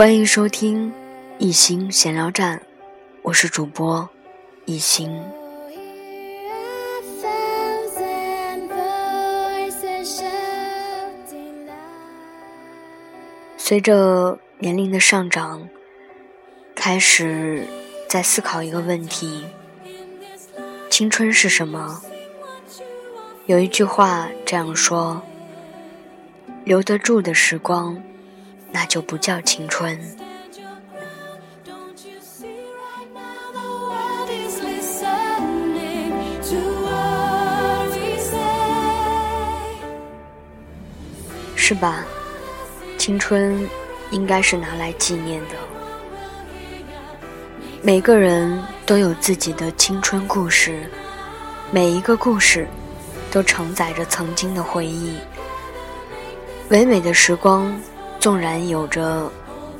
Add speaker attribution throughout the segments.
Speaker 1: 欢迎收听一心闲聊站，我是主播一心。随着年龄的上涨，开始在思考一个问题：青春是什么？有一句话这样说：“留得住的时光。”那就不叫青春，是吧？青春应该是拿来纪念的。每个人都有自己的青春故事，每一个故事都承载着曾经的回忆，唯美的时光。纵然有着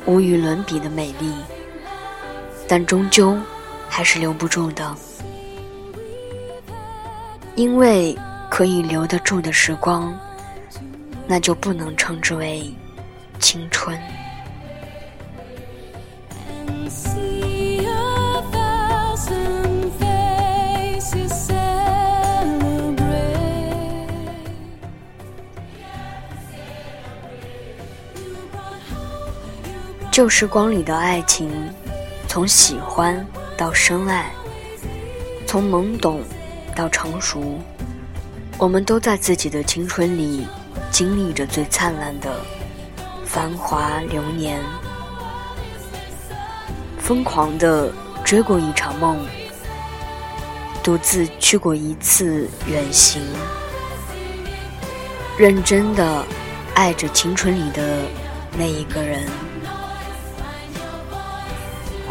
Speaker 1: 无与伦比的美丽，但终究还是留不住的。因为可以留得住的时光，那就不能称之为青春。旧时光里的爱情，从喜欢到深爱，从懵懂到成熟，我们都在自己的青春里经历着最灿烂的繁华流年，疯狂的追过一场梦，独自去过一次远行，认真的爱着青春里的那一个人。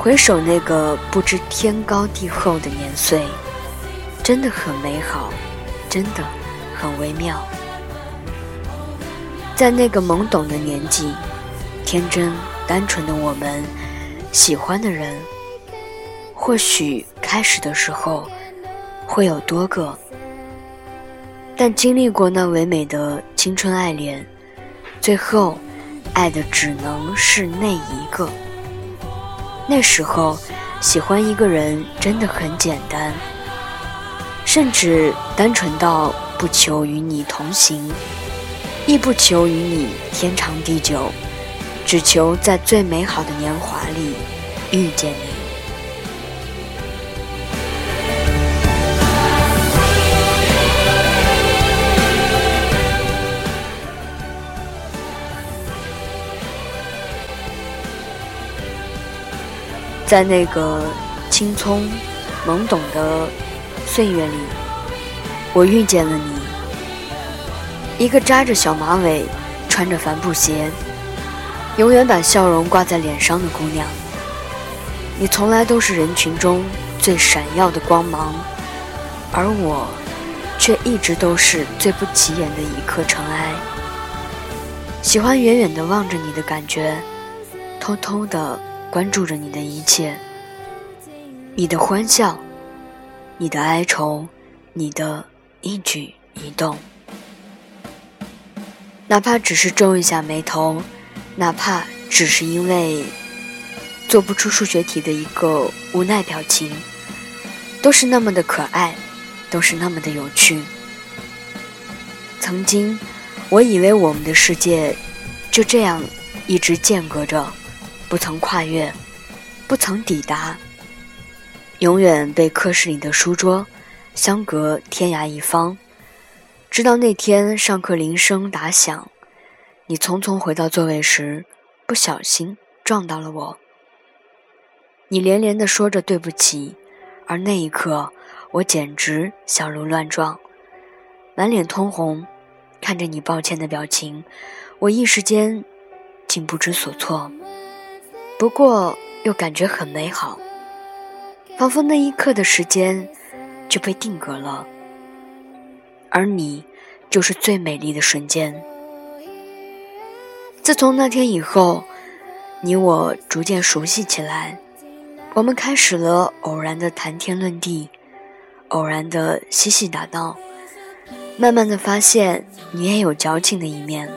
Speaker 1: 回首那个不知天高地厚的年岁，真的很美好，真的很微妙。在那个懵懂的年纪，天真单纯的我们，喜欢的人，或许开始的时候会有多个，但经历过那唯美的青春爱恋，最后爱的只能是那一个。那时候，喜欢一个人真的很简单，甚至单纯到不求与你同行，亦不求与你天长地久，只求在最美好的年华里遇见你。在那个青葱、懵懂的岁月里，我遇见了你，一个扎着小马尾、穿着帆布鞋、永远把笑容挂在脸上的姑娘。你从来都是人群中最闪耀的光芒，而我却一直都是最不起眼的一颗尘埃。喜欢远远的望着你的感觉，偷偷的。关注着你的一切，你的欢笑，你的哀愁，你的一举一动，哪怕只是皱一下眉头，哪怕只是因为做不出数学题的一个无奈表情，都是那么的可爱，都是那么的有趣。曾经，我以为我们的世界就这样一直间隔着。不曾跨越，不曾抵达，永远被课室里的书桌相隔天涯一方。直到那天上课铃声打响，你匆匆回到座位时，不小心撞到了我。你连连的说着对不起，而那一刻，我简直小鹿乱撞，满脸通红，看着你抱歉的表情，我一时间竟不知所措。不过又感觉很美好，仿佛那一刻的时间就被定格了，而你就是最美丽的瞬间。自从那天以后，你我逐渐熟悉起来，我们开始了偶然的谈天论地，偶然的嬉戏打闹，慢慢的发现你也有矫情的一面。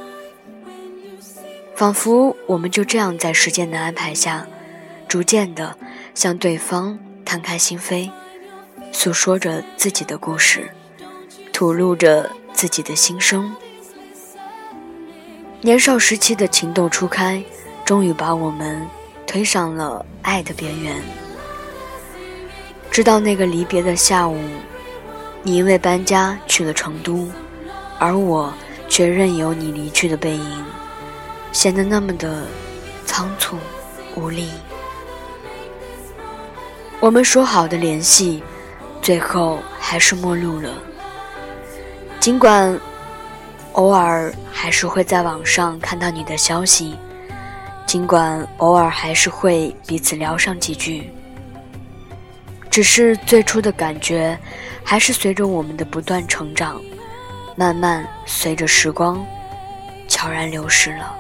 Speaker 1: 仿佛我们就这样在时间的安排下，逐渐的向对方摊开心扉，诉说着自己的故事，吐露着自己的心声。年少时期的情窦初开，终于把我们推上了爱的边缘。直到那个离别的下午，你因为搬家去了成都，而我却任由你离去的背影。显得那么的仓促无力。我们说好的联系，最后还是陌路了。尽管偶尔还是会在网上看到你的消息，尽管偶尔还是会彼此聊上几句，只是最初的感觉，还是随着我们的不断成长，慢慢随着时光悄然流逝了。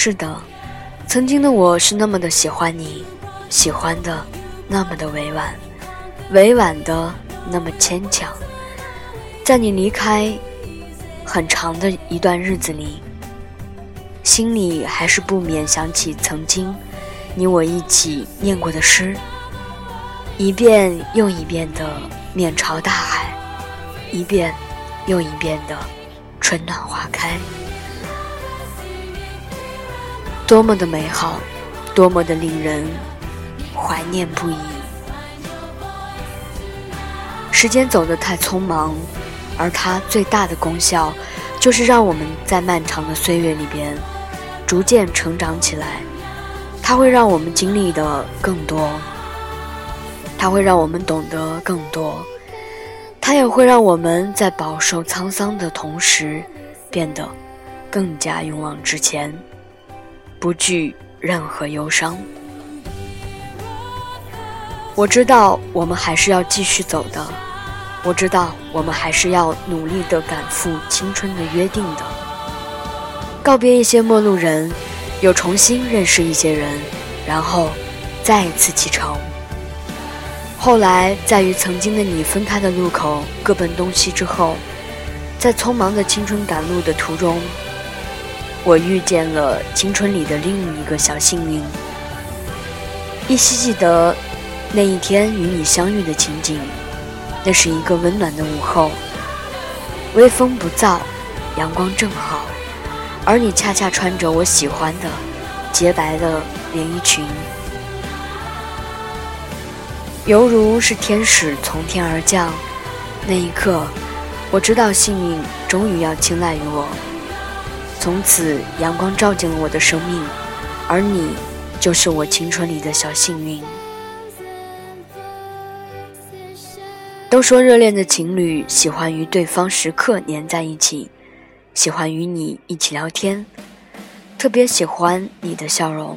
Speaker 1: 是的，曾经的我是那么的喜欢你，喜欢的那么的委婉，委婉的那么牵强。在你离开很长的一段日子里，心里还是不免想起曾经你我一起念过的诗，一遍又一遍的面朝大海，一遍又一遍的春暖花开。多么的美好，多么的令人怀念不已。时间走得太匆忙，而它最大的功效，就是让我们在漫长的岁月里边逐渐成长起来。它会让我们经历的更多，它会让我们懂得更多，它也会让我们在饱受沧桑的同时，变得更加勇往直前。不惧任何忧伤。我知道我们还是要继续走的，我知道我们还是要努力的赶赴青春的约定的。告别一些陌路人，又重新认识一些人，然后再一次启程。后来，在与曾经的你分开的路口各奔东西之后，在匆忙的青春赶路的途中。我遇见了青春里的另一个小幸运，依稀记得那一天与你相遇的情景。那是一个温暖的午后，微风不燥，阳光正好，而你恰恰穿着我喜欢的洁白的连衣裙，犹如是天使从天而降。那一刻，我知道幸运终于要青睐于我。从此，阳光照进了我的生命，而你，就是我青春里的小幸运。都说热恋的情侣喜欢与对方时刻黏在一起，喜欢与你一起聊天，特别喜欢你的笑容。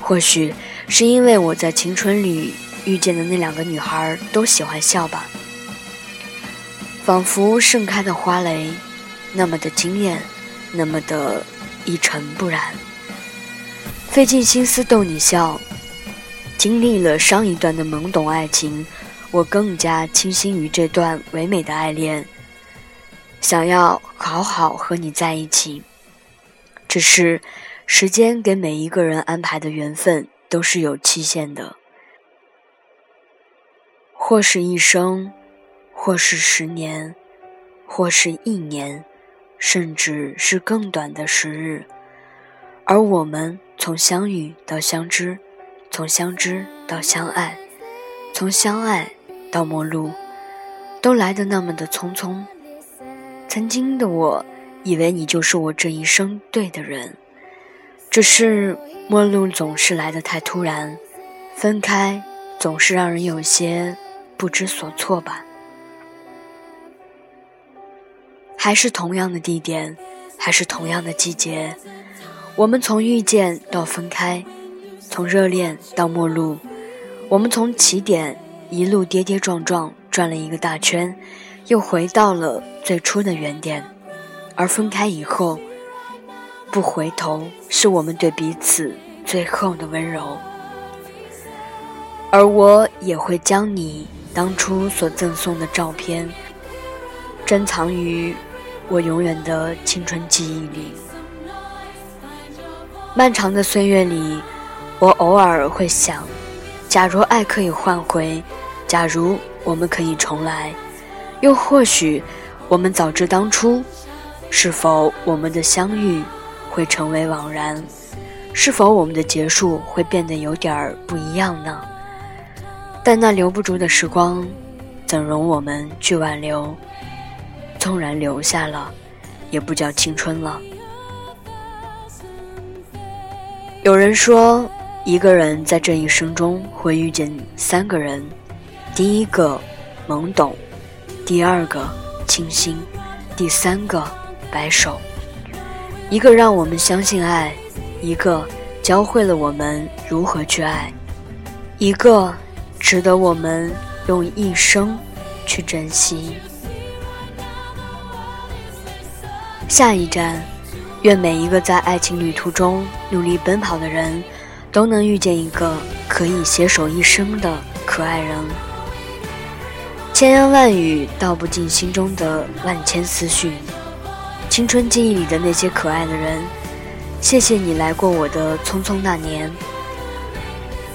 Speaker 1: 或许是因为我在青春里遇见的那两个女孩都喜欢笑吧，仿佛盛开的花蕾，那么的惊艳。那么的一尘不染，费尽心思逗你笑。经历了上一段的懵懂爱情，我更加倾心于这段唯美的爱恋，想要好好和你在一起。只是时间给每一个人安排的缘分都是有期限的，或是一生，或是十年，或是一年。甚至是更短的时日，而我们从相遇到相知，从相知到相爱，从相爱到陌路，都来得那么的匆匆。曾经的我，以为你就是我这一生对的人，只是陌路总是来得太突然，分开总是让人有些不知所措吧。还是同样的地点，还是同样的季节，我们从遇见到分开，从热恋到陌路，我们从起点一路跌跌撞撞转了一个大圈，又回到了最初的原点。而分开以后，不回头是我们对彼此最后的温柔。而我也会将你当初所赠送的照片珍藏于。我永远的青春记忆里。漫长的岁月里，我偶尔会想，假如爱可以换回，假如我们可以重来，又或许我们早知当初，是否我们的相遇会成为枉然？是否我们的结束会变得有点儿不一样呢？但那留不住的时光，怎容我们去挽留？纵然留下了，也不叫青春了。有人说，一个人在这一生中会遇见三个人：第一个懵懂，第二个清新，第三个白首。一个让我们相信爱，一个教会了我们如何去爱，一个。值得我们用一生去珍惜。下一站，愿每一个在爱情旅途中努力奔跑的人，都能遇见一个可以携手一生的可爱人。千言万语道不尽心中的万千思绪，青春记忆里的那些可爱的人，谢谢你来过我的匆匆那年。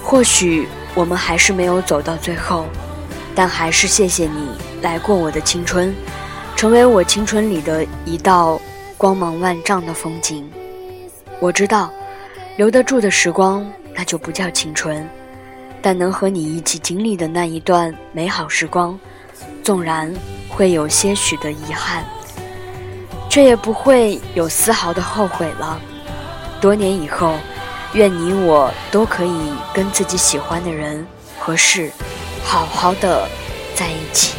Speaker 1: 或许。我们还是没有走到最后，但还是谢谢你来过我的青春，成为我青春里的一道光芒万丈的风景。我知道，留得住的时光那就不叫青春，但能和你一起经历的那一段美好时光，纵然会有些许的遗憾，却也不会有丝毫的后悔了。多年以后。愿你我都可以跟自己喜欢的人和事，好好的在一起。